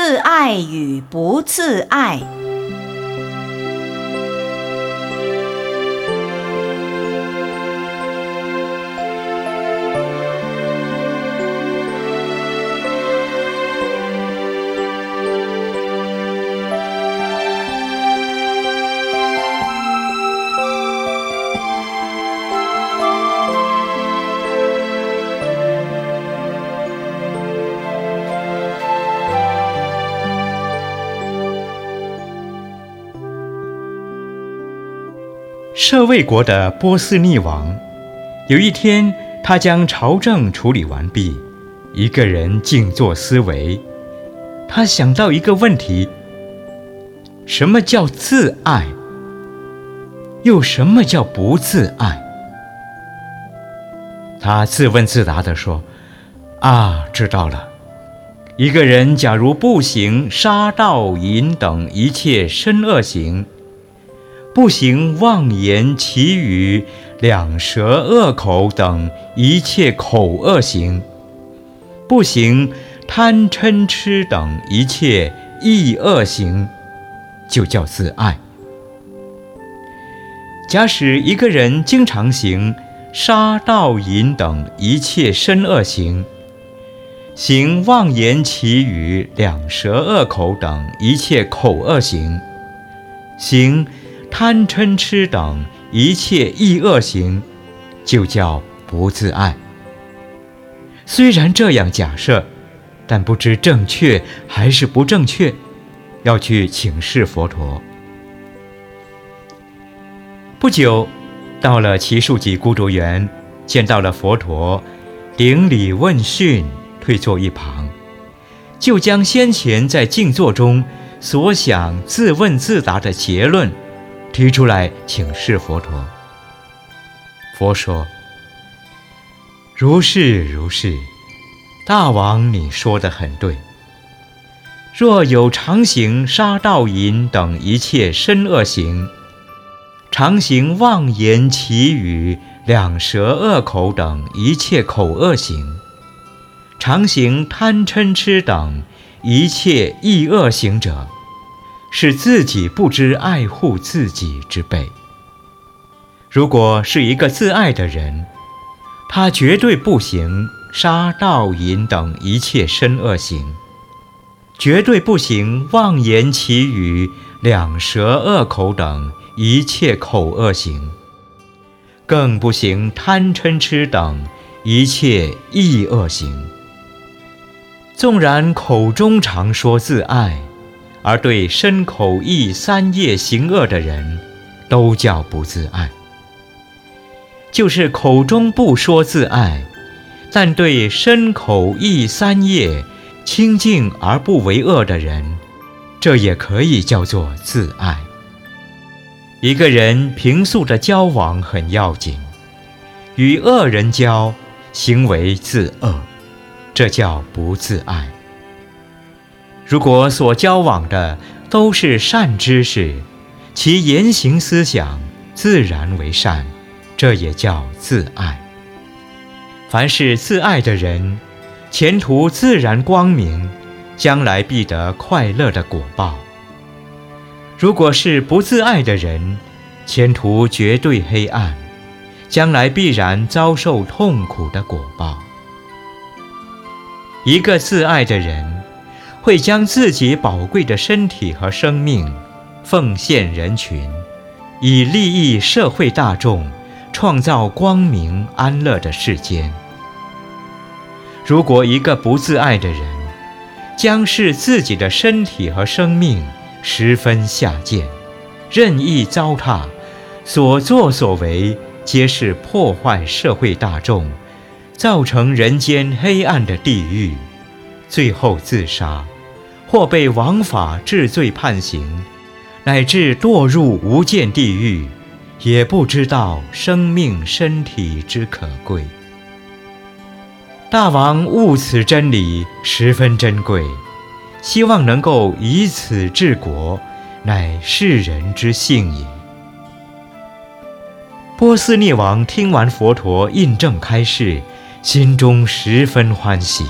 自爱与不自爱。舍卫国的波斯匿王，有一天，他将朝政处理完毕，一个人静坐思维。他想到一个问题：什么叫自爱？又什么叫不自爱？他自问自答地说：“啊，知道了。一个人假如不行杀盗淫等一切身恶行。”不行妄言绮语、两舌恶口等一切口恶行；不行贪嗔痴等一切意恶行，就叫自爱。假使一个人经常行杀盗淫等一切身恶行，行妄言绮语、两舌恶口等一切口恶行，行。贪嗔痴等一切异恶行，就叫不自爱。虽然这样假设，但不知正确还是不正确，要去请示佛陀。不久，到了奇树集孤独园，见到了佛陀，顶礼问讯，退坐一旁，就将先前在静坐中所想自问自答的结论。提出来请示佛陀。佛说：“如是如是，大王你说的很对。若有常行杀盗淫等一切身恶行，常行妄言绮语、两舌恶口等一切口恶行，常行贪嗔痴等一切意恶行者。”是自己不知爱护自己之辈。如果是一个自爱的人，他绝对不行杀盗淫等一切身恶行，绝对不行妄言绮语、两舌恶口等一切口恶行，更不行贪嗔痴等一切意恶行。纵然口中常说自爱。而对身口意三业行恶的人，都叫不自爱。就是口中不说自爱，但对身口意三业清净而不为恶的人，这也可以叫做自爱。一个人平素的交往很要紧，与恶人交，行为自恶，这叫不自爱。如果所交往的都是善知识，其言行思想自然为善，这也叫自爱。凡是自爱的人，前途自然光明，将来必得快乐的果报。如果是不自爱的人，前途绝对黑暗，将来必然遭受痛苦的果报。一个自爱的人。会将自己宝贵的身体和生命奉献人群，以利益社会大众，创造光明安乐的世间。如果一个不自爱的人，将视自己的身体和生命十分下贱，任意糟蹋，所作所为皆是破坏社会大众，造成人间黑暗的地狱，最后自杀。或被王法治罪判刑，乃至堕入无间地狱，也不知道生命身体之可贵。大王悟此真理，十分珍贵，希望能够以此治国，乃世人之幸也。波斯匿王听完佛陀印证开示，心中十分欢喜。